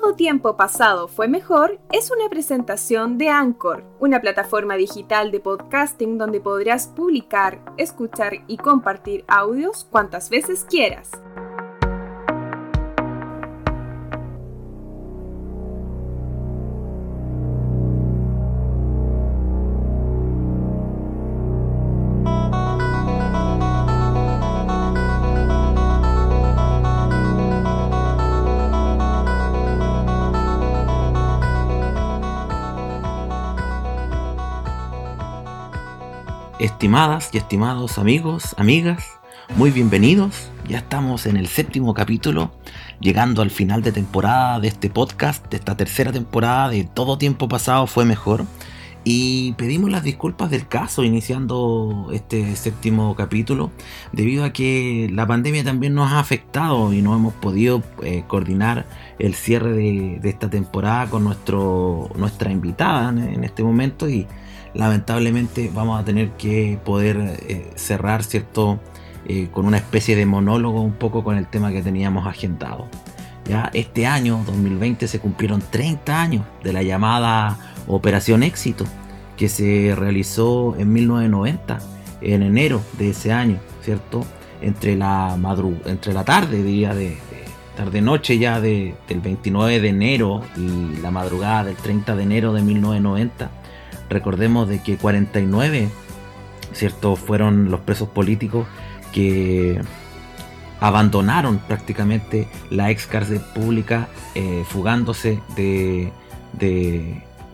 Todo tiempo pasado fue mejor es una presentación de Anchor, una plataforma digital de podcasting donde podrás publicar, escuchar y compartir audios cuantas veces quieras. Estimadas y estimados amigos, amigas, muy bienvenidos. Ya estamos en el séptimo capítulo, llegando al final de temporada de este podcast, de esta tercera temporada de Todo Tiempo Pasado fue mejor. Y pedimos las disculpas del caso iniciando este séptimo capítulo, debido a que la pandemia también nos ha afectado y no hemos podido eh, coordinar el cierre de, esta temporada con nuestro, nuestra invitada en este momento. Y lamentablemente vamos a tener que poder eh, cerrar, ¿cierto? Eh, con una especie de monólogo un poco con el tema que teníamos agendado. Ya este año, 2020, se cumplieron 30 años de la llamada Operación Éxito, que se realizó en 1990, en enero de ese año, ¿cierto? Entre la, entre la tarde, día de, tarde-noche ya del 29 de enero y la madrugada del 30 de enero de 1990 Recordemos de que 49, ¿cierto? Fueron los presos políticos que abandonaron prácticamente la ex cárcel pública eh, fugándose de,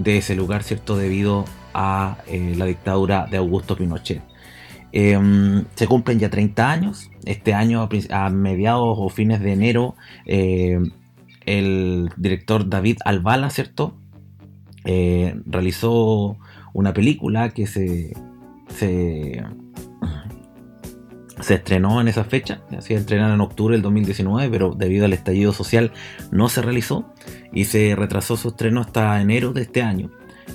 ese lugar, ¿cierto? Debido a eh, la dictadura de Augusto Pinochet. Em, se cumplen ya 30 años. Este año, a mediados o fines de enero, eh, el director David Albala, ¿cierto? realizó una película que se, se, estrenó en esa fecha, se estrenar en octubre del 2019, pero debido al estallido social no se realizó y se retrasó su estreno hasta enero de este año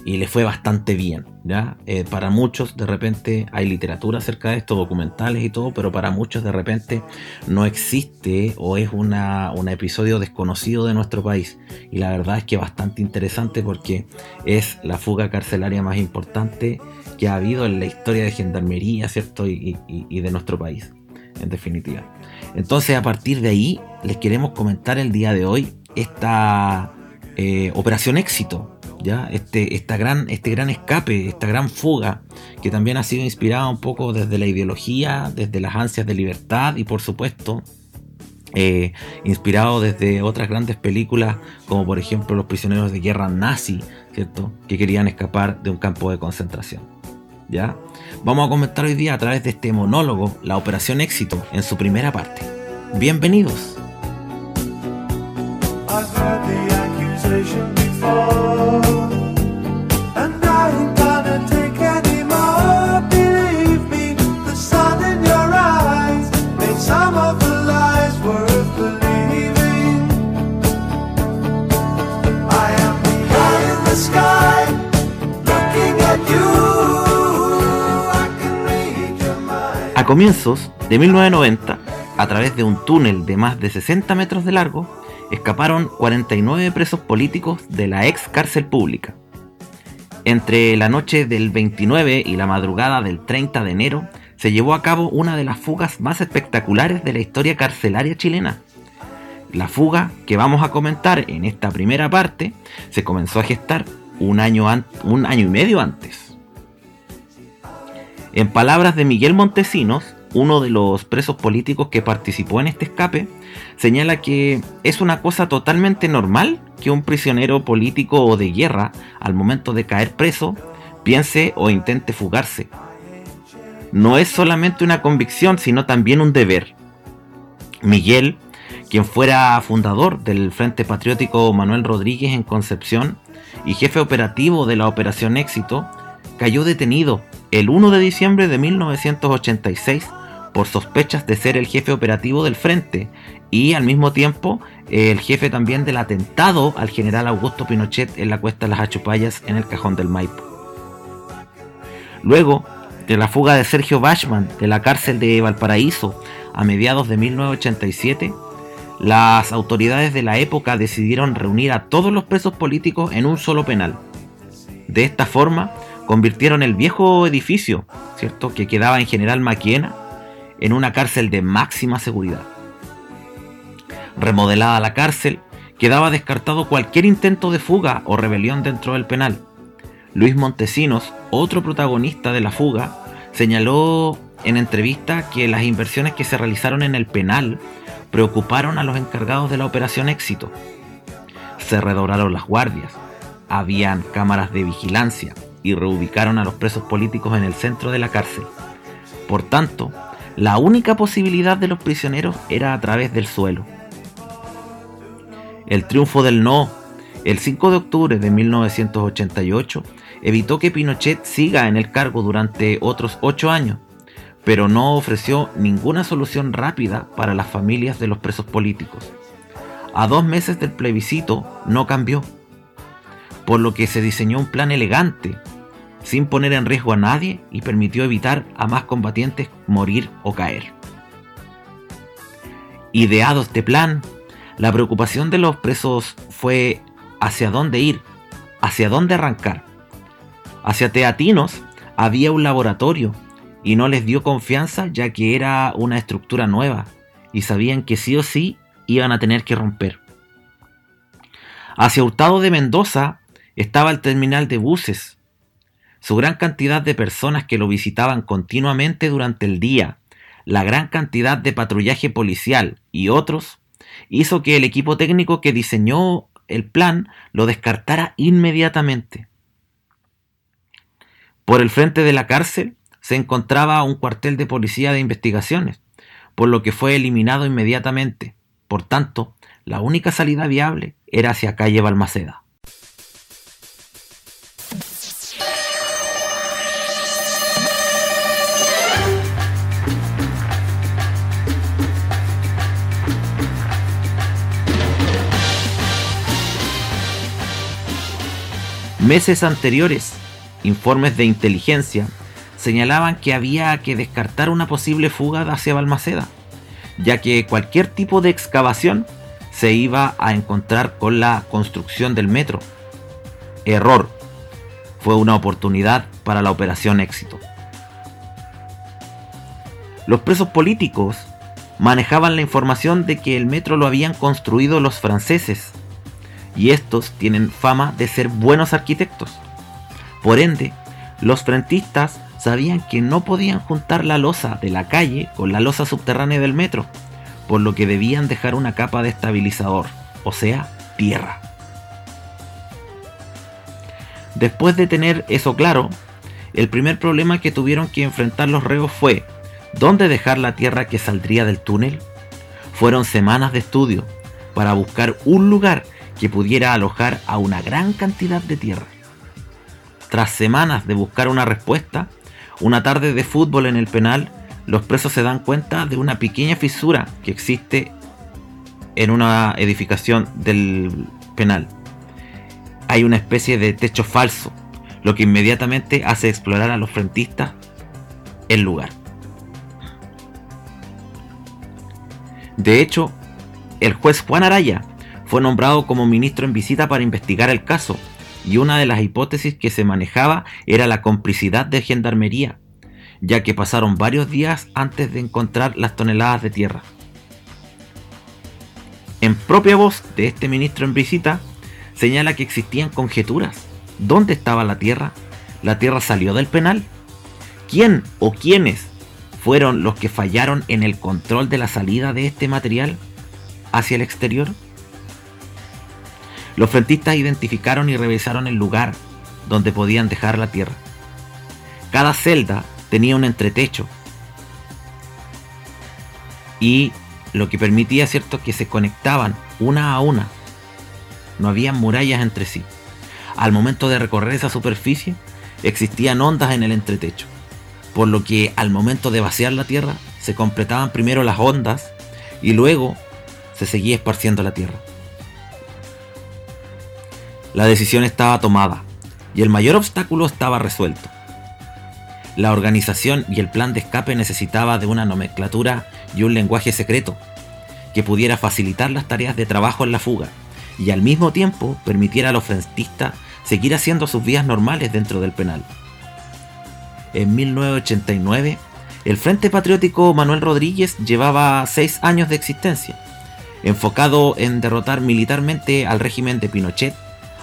y le fue bastante bien. ¿ya? Eh, para muchos de repente hay literatura acerca de esto, documentales y todo, pero para muchos de repente no existe o es una, un episodio desconocido de nuestro país. Y la verdad es que bastante interesante porque es la fuga carcelaria más importante que ha habido en la historia de gendarmería, ¿cierto? Y, de nuestro país, en definitiva. Entonces a partir de ahí les queremos comentar el día de hoy esta eh, operación éxito ¿ya? Este, esta gran, este gran escape, esta gran fuga, que también ha sido inspirada un poco desde la ideología, desde las ansias de libertad y por supuesto eh, inspirado desde otras grandes películas como por ejemplo Los prisioneros de guerra nazi, ¿cierto? Que querían escapar de un campo de concentración. ¿Ya? Vamos a comentar hoy día a través de este monólogo la Operación Éxito en su primera parte. Bienvenidos. A comienzos de 1990, a través de un túnel de más de 60 metros de largo, escaparon 49 presos políticos de la ex cárcel pública. Entre la noche del 29 y la madrugada del 30 de enero se llevó a cabo una de las fugas más espectaculares de la historia carcelaria chilena. La fuga que vamos a comentar en esta primera parte se comenzó a gestar un año, un año y medio antes. En palabras de Miguel Montesinos, uno de los presos políticos que participó en este escape, señala que es una cosa totalmente normal que un prisionero político o de guerra, al momento de caer preso, piense o intente fugarse. No es solamente una convicción, sino también un deber. Miguel, quien fuera fundador del Frente Patriótico Manuel Rodríguez en Concepción y jefe operativo de la Operación Éxito, cayó detenido el 1 de diciembre de 1986 por sospechas de ser el jefe operativo del frente y al mismo tiempo el jefe también del atentado al general Augusto Pinochet en la cuesta de las Achupayas en el cajón del Maipo. Luego de la fuga de Sergio Bachman de la cárcel de Valparaíso a mediados de 1987, las autoridades de la época decidieron reunir a todos los presos políticos en un solo penal. De esta forma, convirtieron el viejo edificio, ¿cierto?, que quedaba en General Maquena, en una cárcel de máxima seguridad. Remodelada la cárcel, quedaba descartado cualquier intento de fuga o rebelión dentro del penal. Luis Montesinos, otro protagonista de la fuga, señaló en entrevista que las inversiones que se realizaron en el penal preocuparon a los encargados de la operación éxito. Se redoblaron las guardias, habían cámaras de vigilancia y reubicaron a los presos políticos en el centro de la cárcel. Por tanto, la única posibilidad de los prisioneros era a través del suelo. El triunfo del no, el 5 de octubre de 1988, evitó que Pinochet siga en el cargo durante otros ocho años pero no ofreció ninguna solución rápida para las familias de los presos políticos. A dos meses del plebiscito no cambió, por lo que se diseñó un plan elegante, sin poner en riesgo a nadie y permitió evitar a más combatientes morir o caer. Ideado este plan, la preocupación de los presos fue hacia dónde ir, hacia dónde arrancar. Hacia Teatinos había un laboratorio y no les dio confianza ya que era una estructura nueva y sabían que sí o sí iban a tener que romper. Hacia Hurtado de Mendoza estaba el terminal de buses. Su gran cantidad de personas que lo visitaban continuamente durante el día, la gran cantidad de patrullaje policial y otros, hizo que el equipo técnico que diseñó el plan lo descartara inmediatamente. Por el frente de la cárcel se encontraba un cuartel de policía de investigaciones, por lo que fue eliminado inmediatamente. Por tanto, la única salida viable era hacia calle Balmaceda. Meses anteriores, informes de inteligencia señalaban que había que descartar una posible fuga hacia Balmaceda, ya que cualquier tipo de excavación se iba a encontrar con la construcción del metro. Error. Fue una oportunidad para la operación éxito. Los presos políticos manejaban la información de que el metro lo habían construido los franceses, y estos tienen fama de ser buenos arquitectos. Por ende, los frentistas sabían que no podían juntar la losa de la calle con la losa subterránea del metro, por lo que debían dejar una capa de estabilizador, o sea, tierra. Después de tener eso claro, el primer problema que tuvieron que enfrentar los reos fue ¿dónde dejar la tierra que saldría del túnel? Fueron semanas de estudio para buscar un lugar que pudiera alojar a una gran cantidad de tierra. Tras semanas de buscar una respuesta, una tarde de fútbol en el penal, los presos se dan cuenta de una pequeña fisura que existe en una edificación del penal. Hay una especie de techo falso, lo que inmediatamente hace explorar a los frentistas el lugar. De hecho, el juez Juan Araya fue nombrado como ministro en visita para investigar el caso y una de las hipótesis que se manejaba era la complicidad de gendarmería, ya que pasaron varios días antes de encontrar las toneladas de tierra. En propia voz de este ministro en visita, señala que existían conjeturas. ¿Dónde estaba la tierra? ¿La tierra salió del penal? ¿Quién o quiénes fueron los que fallaron en el control de la salida de este material hacia el exterior? Los frentistas identificaron y revisaron el lugar donde podían dejar la tierra. Cada celda tenía un entretecho y lo que permitía, cierto, que se conectaban una a una. No había murallas entre sí. Al momento de recorrer esa superficie, existían ondas en el entretecho, por lo que al momento de vaciar la tierra, se completaban primero las ondas y luego se seguía esparciendo la tierra. La decisión estaba tomada y el mayor obstáculo estaba resuelto. La organización y el plan de escape necesitaba de una nomenclatura y un lenguaje secreto, que pudiera facilitar las tareas de trabajo en la fuga y al mismo tiempo permitiera a los frentistas seguir haciendo sus vías normales dentro del penal. En 1989, el Frente Patriótico Manuel Rodríguez llevaba seis años de existencia. Enfocado en derrotar militarmente al régimen de Pinochet,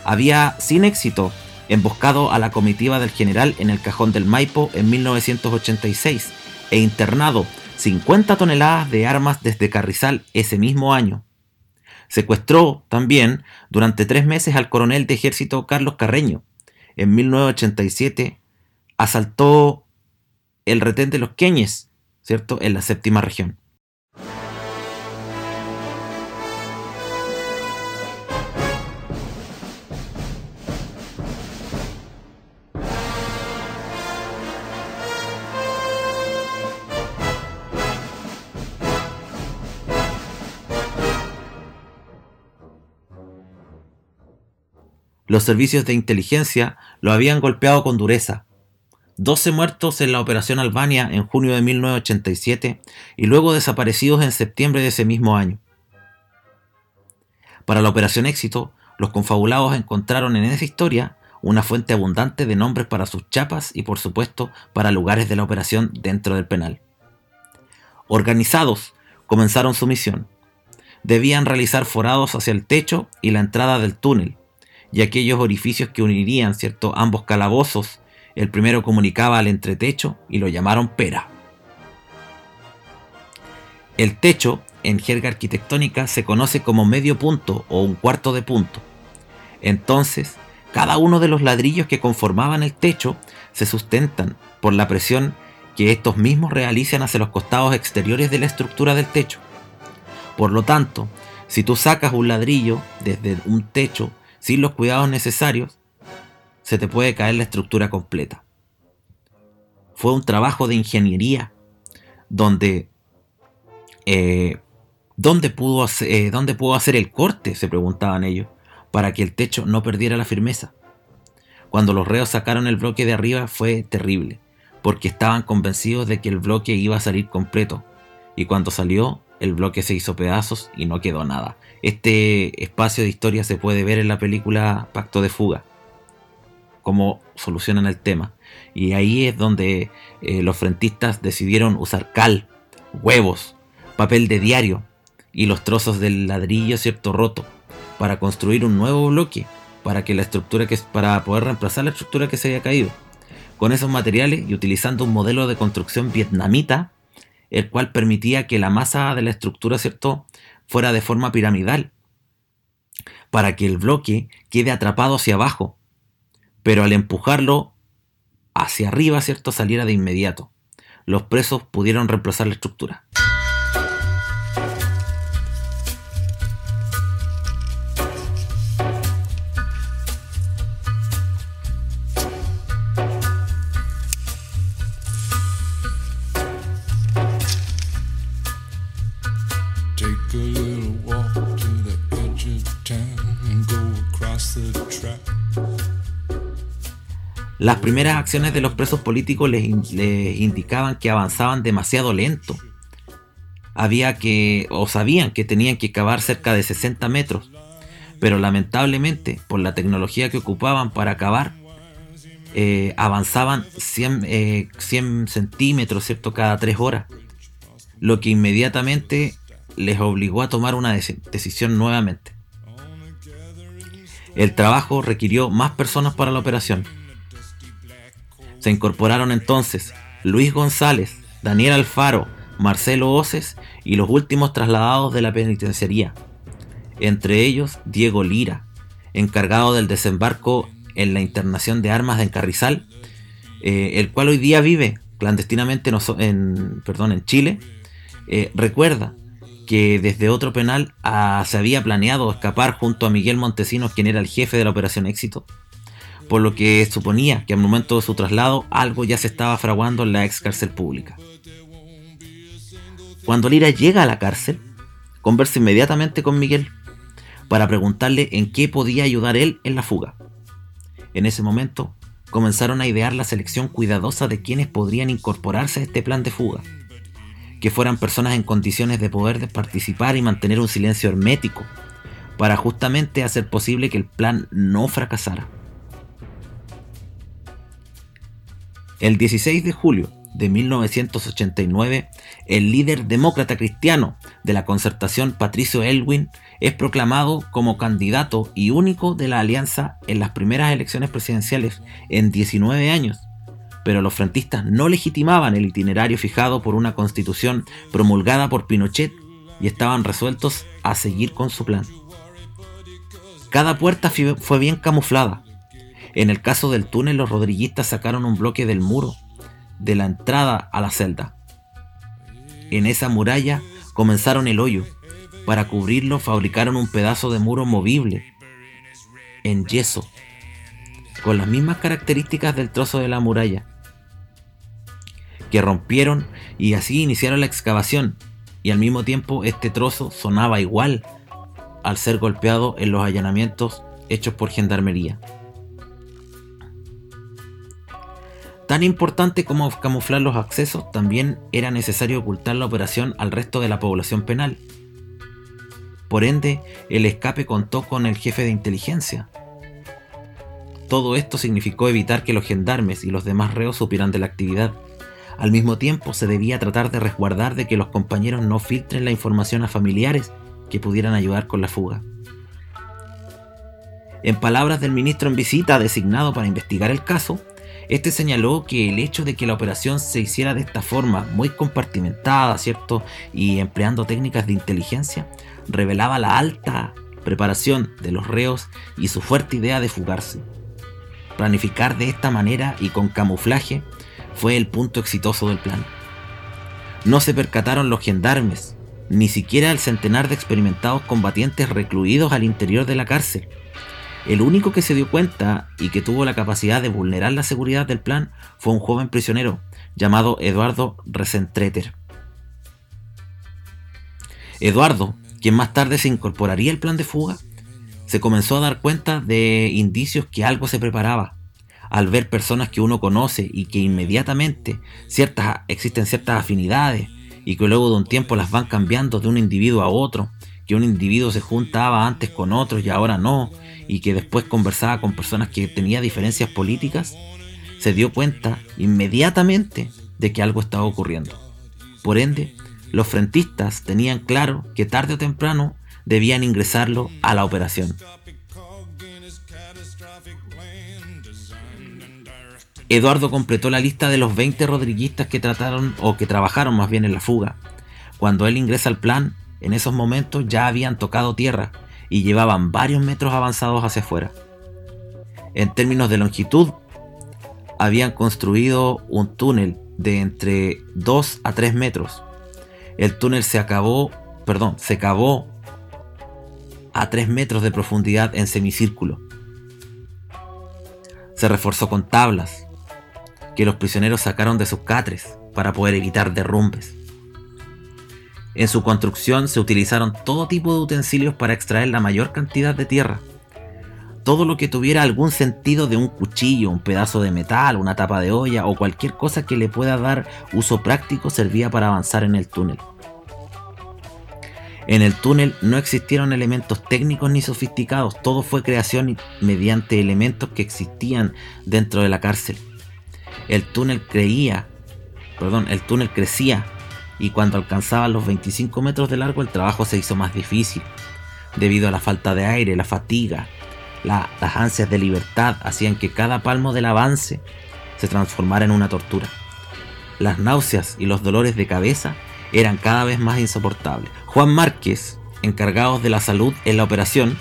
había, sin éxito, emboscado a la comitiva del general en el cajón del Maipo en 1986 e internado 50 toneladas de armas desde Carrizal ese mismo año. Secuestró también durante tres meses al coronel de ejército Carlos Carreño. En 1987 asaltó el retén de los Queñes, ¿cierto? En la séptima región. Los servicios de inteligencia lo habían golpeado con dureza. 12 muertos en la Operación Albania en junio de 1987 y luego desaparecidos en septiembre de ese mismo año. Para la Operación Éxito, los confabulados encontraron en esa historia una fuente abundante de nombres para sus chapas y por supuesto para lugares de la operación dentro del penal. Organizados, comenzaron su misión. Debían realizar forados hacia el techo y la entrada del túnel, y aquellos orificios que unirían ¿cierto? ambos calabozos. El primero comunicaba al entretecho y lo llamaron pera. El techo, en jerga arquitectónica, se conoce como medio punto o un cuarto de punto. Entonces, cada uno de los ladrillos que conformaban el techo se sustentan por la presión que estos mismos realizan hacia los costados exteriores de la estructura del techo. Por lo tanto, si tú sacas un ladrillo desde un techo sin los cuidados necesarios, se te puede caer la estructura completa. Fue un trabajo de ingeniería donde... Eh, ¿dónde, pudo eh, ¿Dónde pudo hacer el corte? Se preguntaban ellos, para que el techo no perdiera la firmeza. Cuando los reos sacaron el bloque de arriba fue terrible, porque estaban convencidos de que el bloque iba a salir completo, y cuando salió, el bloque se hizo pedazos y no quedó nada. Este espacio de historia se puede ver en la película Pacto de Fuga, cómo solucionan el tema. Y ahí es donde eh, los frentistas decidieron usar cal, huevos, papel de diario y los trozos del ladrillo cierto roto para construir un nuevo bloque para que la estructura que para poder reemplazar la estructura que se había caído. Con esos materiales y utilizando un modelo de construcción vietnamita, el cual permitía que la masa de la estructura, ¿cierto?, fuera de forma piramidal, para que el bloque quede atrapado hacia abajo, pero al empujarlo hacia arriba, ¿cierto?, saliera de inmediato. Los presos pudieron reemplazar la estructura. Las primeras acciones de los presos políticos les, indicaban que avanzaban demasiado lento. Había que, o sabían que tenían que cavar cerca de 60 metros, pero lamentablemente, por la tecnología que ocupaban para cavar, eh, avanzaban 100, 100 eh, centímetros. Cada 3 horas. Lo que inmediatamente les obligó a tomar una decisión nuevamente. El trabajo requirió más personas para la operación. Se incorporaron entonces Luis González, Daniel Alfaro, Marcelo Oces y los últimos trasladados de la penitenciaría, entre ellos Diego Lira, encargado del desembarco en la internación de armas de Encarrizal, eh, el cual hoy día vive clandestinamente en Chile, eh, recuerda que desde otro penal ah, se había planeado escapar junto a Miguel Montesinos, quien era el jefe de la Operación Éxito, por lo que suponía que al momento de su traslado algo ya se estaba fraguando en la ex cárcel pública. Cuando Lira llega a la cárcel, conversa inmediatamente con Miguel para preguntarle en qué podía ayudar él en la fuga. En ese momento, comenzaron a idear la selección cuidadosa de quienes podrían incorporarse a este plan de fuga. Que fueran personas en condiciones de poder participar y mantener un silencio hermético, para justamente hacer posible que el plan no fracasara. El 16 de julio de 1989, el líder demócrata cristiano de la concertación Patricio Elwin es proclamado como candidato y único de la alianza en las primeras elecciones presidenciales en 19 años, pero los frentistas no legitimaban el itinerario fijado por una constitución promulgada por Pinochet y estaban resueltos a seguir con su plan. Cada puerta fue bien camuflada. En el caso del túnel, los rodriguistas sacaron un bloque del muro de la entrada a la celda. En esa muralla comenzaron el hoyo. Para cubrirlo fabricaron un pedazo de muro movible en yeso, con las mismas características del trozo de la muralla, rompieron y así iniciaron la excavación, y al mismo tiempo este trozo sonaba igual al ser golpeado en los allanamientos hechos por gendarmería. Tan importante como camuflar los accesos, también era necesario ocultar la operación al resto de la población penal. Por ende, el escape contó con el jefe de inteligencia. Todo esto significó evitar que los gendarmes y los demás reos supieran de la actividad. Al mismo tiempo, se debía tratar de resguardar de que los compañeros no filtren la información a familiares que pudieran ayudar con la fuga. En palabras del ministro en visita designado para investigar el caso, este señaló que el hecho de que la operación se hiciera de esta forma, muy compartimentada, ¿cierto? Y empleando técnicas de inteligencia, revelaba la alta preparación de los reos y su fuerte idea de fugarse. Planificar de esta manera y con camuflaje fue el punto exitoso del plan. No se percataron los gendarmes, ni siquiera el centenar de experimentados combatientes recluidos al interior de la cárcel, el único que se dio cuenta y que tuvo la capacidad de vulnerar la seguridad del plan fue un joven prisionero llamado Eduardo Resentreter. Eduardo, quien más tarde se incorporaría al plan de fuga, se comenzó a dar cuenta de indicios que algo se preparaba. Al ver personas que uno conoce y que inmediatamente ciertas, existen ciertas afinidades y que luego de un tiempo las van cambiando de un individuo a otro, que un individuo se juntaba antes con otros y ahora no, y que después conversaba con personas que tenían diferencias políticas, se dio cuenta inmediatamente de que algo estaba ocurriendo. Por ende, los frentistas tenían claro que tarde o temprano debían ingresarlo a la operación. Eduardo completó la lista de los 20 rodriguistas que trataron o que trabajaron más bien en la fuga. Cuando él ingresa al plan, en esos momentos ya habían tocado tierra y llevaban varios metros avanzados hacia afuera. En términos de longitud, habían construido un túnel de entre 2 a 3 metros. El túnel se acabó, perdón, se cavó a 3 metros de profundidad en semicírculo. Se reforzó con tablas que los prisioneros sacaron de sus catres para poder evitar derrumbes. En su construcción se utilizaron todo tipo de utensilios para extraer la mayor cantidad de tierra. Todo lo que tuviera algún sentido de un cuchillo, un pedazo de metal, una tapa de olla o cualquier cosa que le pueda dar uso práctico servía para avanzar en el túnel. En el túnel no existieron elementos técnicos ni sofisticados, todo fue creación mediante elementos que existían dentro de la cárcel. El túnel creía, perdón, el túnel crecía y cuando alcanzaban los 25 metros de largo el trabajo se hizo más difícil, debido a la falta de aire, la fatiga, las ansias de libertad hacían que cada palmo del avance se transformara en una tortura. Las náuseas y los dolores de cabeza eran cada vez más insoportables. Juan Márquez, encargado de la salud en la operación,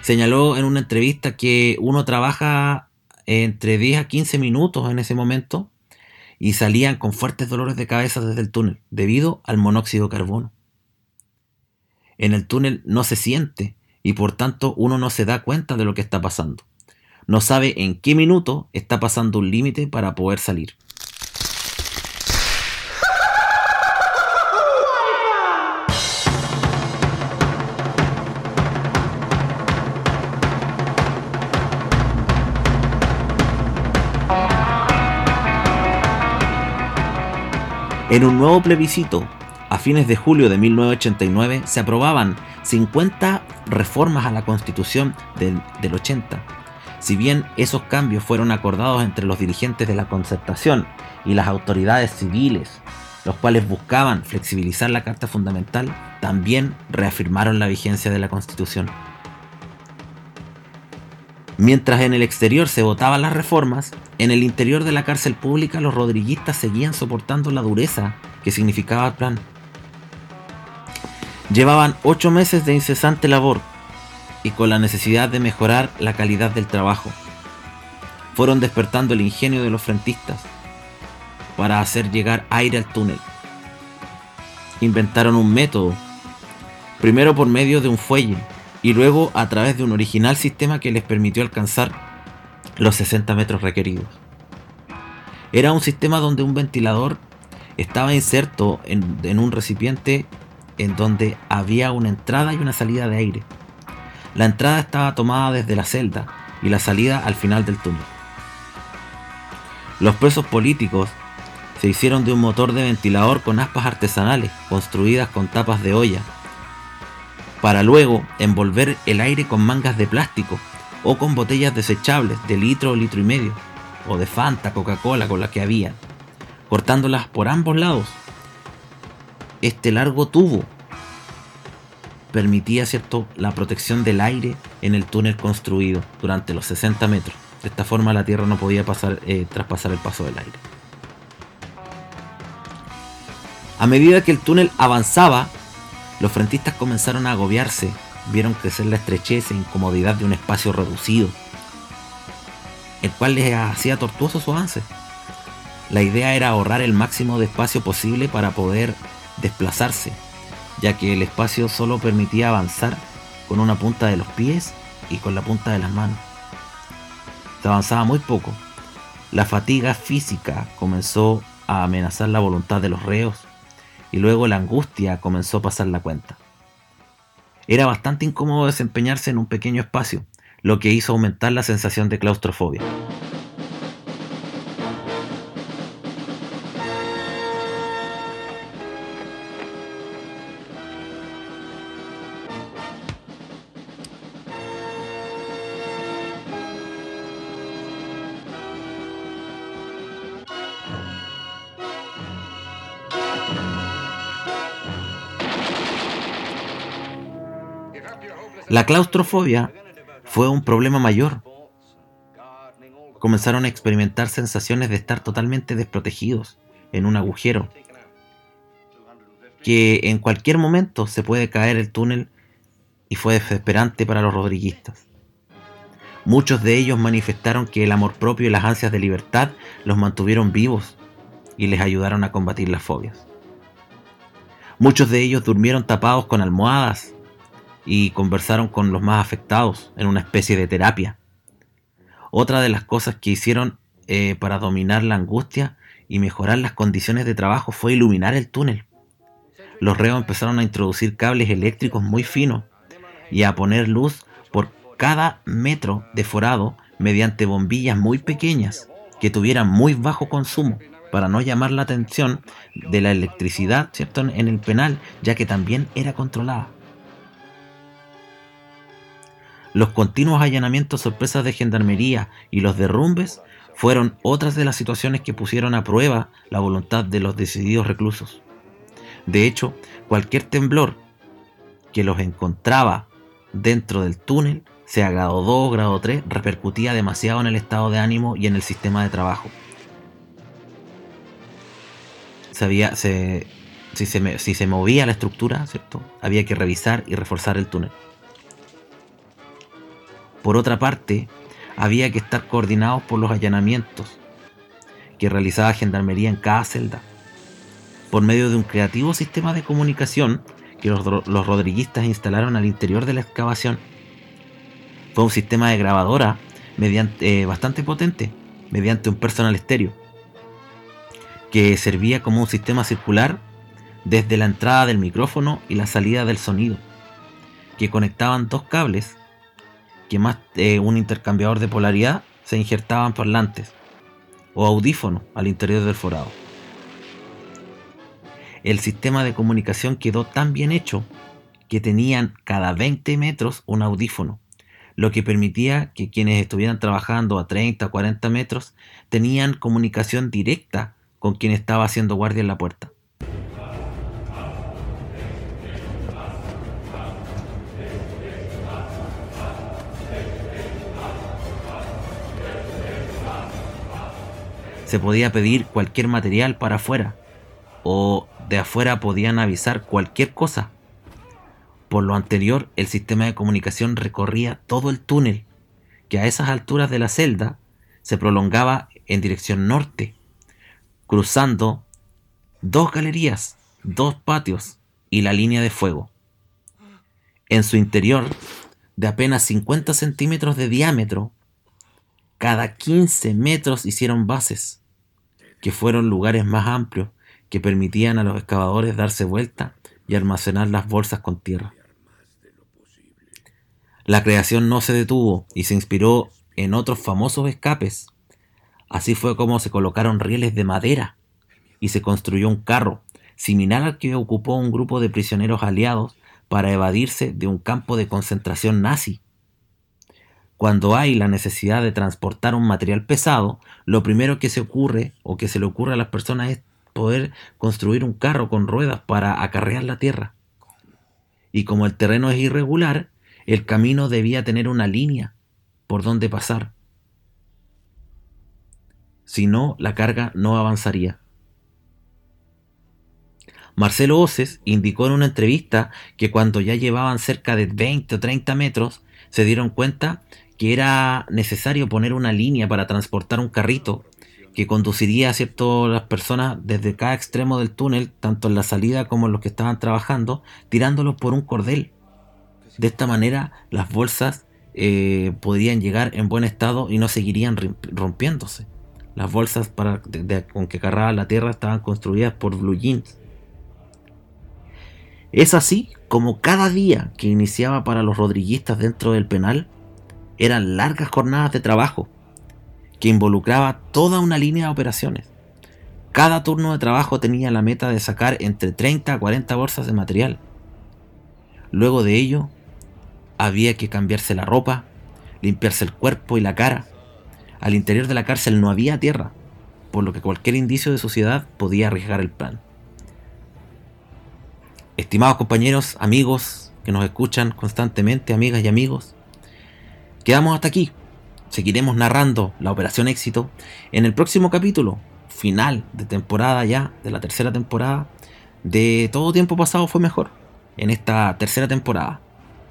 señaló en una entrevista que uno trabaja entre 10 a 15 minutos en ese momento y salían con fuertes dolores de cabeza desde el túnel debido al monóxido de carbono. En el túnel no se siente y por tanto uno no se da cuenta de lo que está pasando. No sabe en qué minuto está pasando un límite para poder salir. En un nuevo plebiscito, a fines de julio de 1989, se aprobaban 50 reformas a la Constitución del, del 80. Si bien esos cambios fueron acordados entre los dirigentes de la concertación y las autoridades civiles, los cuales buscaban flexibilizar la Carta Fundamental, también reafirmaron la vigencia de la Constitución. Mientras en el exterior se votaban las reformas, en el interior de la cárcel pública los rodriguistas seguían soportando la dureza que significaba el plan. Llevaban ocho meses de incesante labor y con la necesidad de mejorar la calidad del trabajo. Fueron despertando el ingenio de los frentistas para hacer llegar aire al túnel. Inventaron un método, primero por medio de un fuelle y luego a través de un original sistema que les permitió alcanzar los 60 metros requeridos. Era un sistema donde un ventilador estaba inserto en, en un recipiente en donde había una entrada y una salida de aire. La entrada estaba tomada desde la celda y la salida al final del túnel. Los presos políticos se hicieron de un motor de ventilador con aspas artesanales construidas con tapas de olla, para luego envolver el aire con mangas de plástico o con botellas desechables de litro o litro y medio, o de Fanta, Coca-Cola con las que había, cortándolas por ambos lados. Este largo tubo permitía ¿cierto? la protección del aire en el túnel construido durante los 60 metros. De esta forma la Tierra no podía pasar, eh, traspasar el paso del aire. A medida que el túnel avanzaba, los frentistas comenzaron a agobiarse, vieron crecer la estrechez e incomodidad de un espacio reducido, el cual les hacía tortuoso su avance. La idea era ahorrar el máximo de espacio posible para poder desplazarse, ya que el espacio solo permitía avanzar con una punta de los pies y con la punta de las manos. Se avanzaba muy poco. La fatiga física comenzó a amenazar la voluntad de los reos y luego la angustia comenzó a pasar la cuenta. Era bastante incómodo desempeñarse en un pequeño espacio, lo que hizo aumentar la sensación de claustrofobia. La claustrofobia fue un problema mayor. Comenzaron a experimentar sensaciones de estar totalmente desprotegidos en un agujero, que en cualquier momento se puede caer el túnel y fue desesperante para los rodriguistas. Muchos de ellos manifestaron que el amor propio y las ansias de libertad los mantuvieron vivos y les ayudaron a combatir las fobias. Muchos de ellos durmieron tapados con almohadas y conversaron con los más afectados en una especie de terapia. Otra de las cosas que hicieron eh, para dominar la angustia y mejorar las condiciones de trabajo fue iluminar el túnel. Los reos empezaron a introducir cables eléctricos muy finos y a poner luz por cada metro de forado mediante bombillas muy pequeñas que tuvieran muy bajo consumo para no llamar la atención de la electricidad ¿cierto? en el penal, ya que también era controlada. Los continuos allanamientos sorpresas de gendarmería y los derrumbes fueron otras de las situaciones que pusieron a prueba la voluntad de los decididos reclusos. De hecho, cualquier temblor que los encontraba dentro del túnel, sea grado 2 grado 3, repercutía demasiado en el estado de ánimo y en el sistema de trabajo. Sabía, si, se, si se movía la estructura, ¿cierto? había que revisar y reforzar el túnel. Por otra parte, había que estar coordinados por los allanamientos que realizaba Gendarmería en cada celda, por medio de un creativo sistema de comunicación que los, rodriguistas instalaron al interior de la excavación. Fue un sistema de grabadora eh, bastante potente, mediante un personal estéreo, que servía como un sistema circular desde la entrada del micrófono y la salida del sonido, que conectaban dos cables que más eh, un intercambiador de polaridad se injertaban parlantes o audífonos al interior del forado. el sistema de comunicación quedó tan bien hecho que tenían cada 20 metros un audífono, lo que permitía que quienes estuvieran trabajando a 30 o 40 metros tenían comunicación directa con quien estaba haciendo guardia en la puerta. Se podía pedir cualquier material para afuera o de afuera podían avisar cualquier cosa. Por lo anterior, el sistema de comunicación recorría todo el túnel, que a esas alturas de la celda se prolongaba en dirección norte, cruzando dos galerías, dos patios y la línea de fuego. En su interior, de apenas 50 centímetros de diámetro, cada 15 metros hicieron bases, que fueron lugares más amplios que permitían a los excavadores darse vuelta y almacenar las bolsas con tierra. La creación no se detuvo y se inspiró en otros famosos escapes. Así fue como se colocaron rieles de madera y se construyó un carro, similar al que ocupó un grupo de prisioneros aliados para evadirse de un campo de concentración nazi. Cuando hay la necesidad de transportar un material pesado, lo primero que se ocurre o que se le ocurre a las personas es poder construir un carro con ruedas para acarrear la tierra. Y como el terreno es irregular, el camino debía tener una línea por donde pasar. Si no, la carga no avanzaría. Marcelo Oces indicó en una entrevista que cuando ya llevaban cerca de 20 o 30 metros, se dieron cuenta que era necesario poner una línea para transportar un carrito que conduciría a ciertas personas desde cada extremo del túnel, tanto en la salida como en los que estaban trabajando, tirándolos por un cordel. De esta manera las bolsas eh, podrían llegar en buen estado y no seguirían rompiéndose. Las bolsas para, con que cargaba la tierra estaban construidas por blue jeans. Es así como cada día que iniciaba para los rodriguistas dentro del penal eran largas jornadas de trabajo que involucraba toda una línea de operaciones. Cada turno de trabajo tenía la meta de sacar entre 30 a 40 bolsas de material. Luego de ello, había que cambiarse la ropa, limpiarse el cuerpo y la cara. Al interior de la cárcel no había tierra, por lo que cualquier indicio de suciedad podía arriesgar el plan. Estimados compañeros, amigos que nos escuchan constantemente, amigas y amigos, quedamos hasta aquí seguiremos narrando la Operación Éxito en el próximo capítulo, final de temporada ya, de la tercera temporada, de Todo Tiempo Pasado fue mejor, en esta tercera temporada.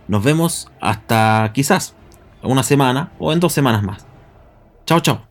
Nos vemos hasta quizás una semana o en dos semanas más. Chao, chao.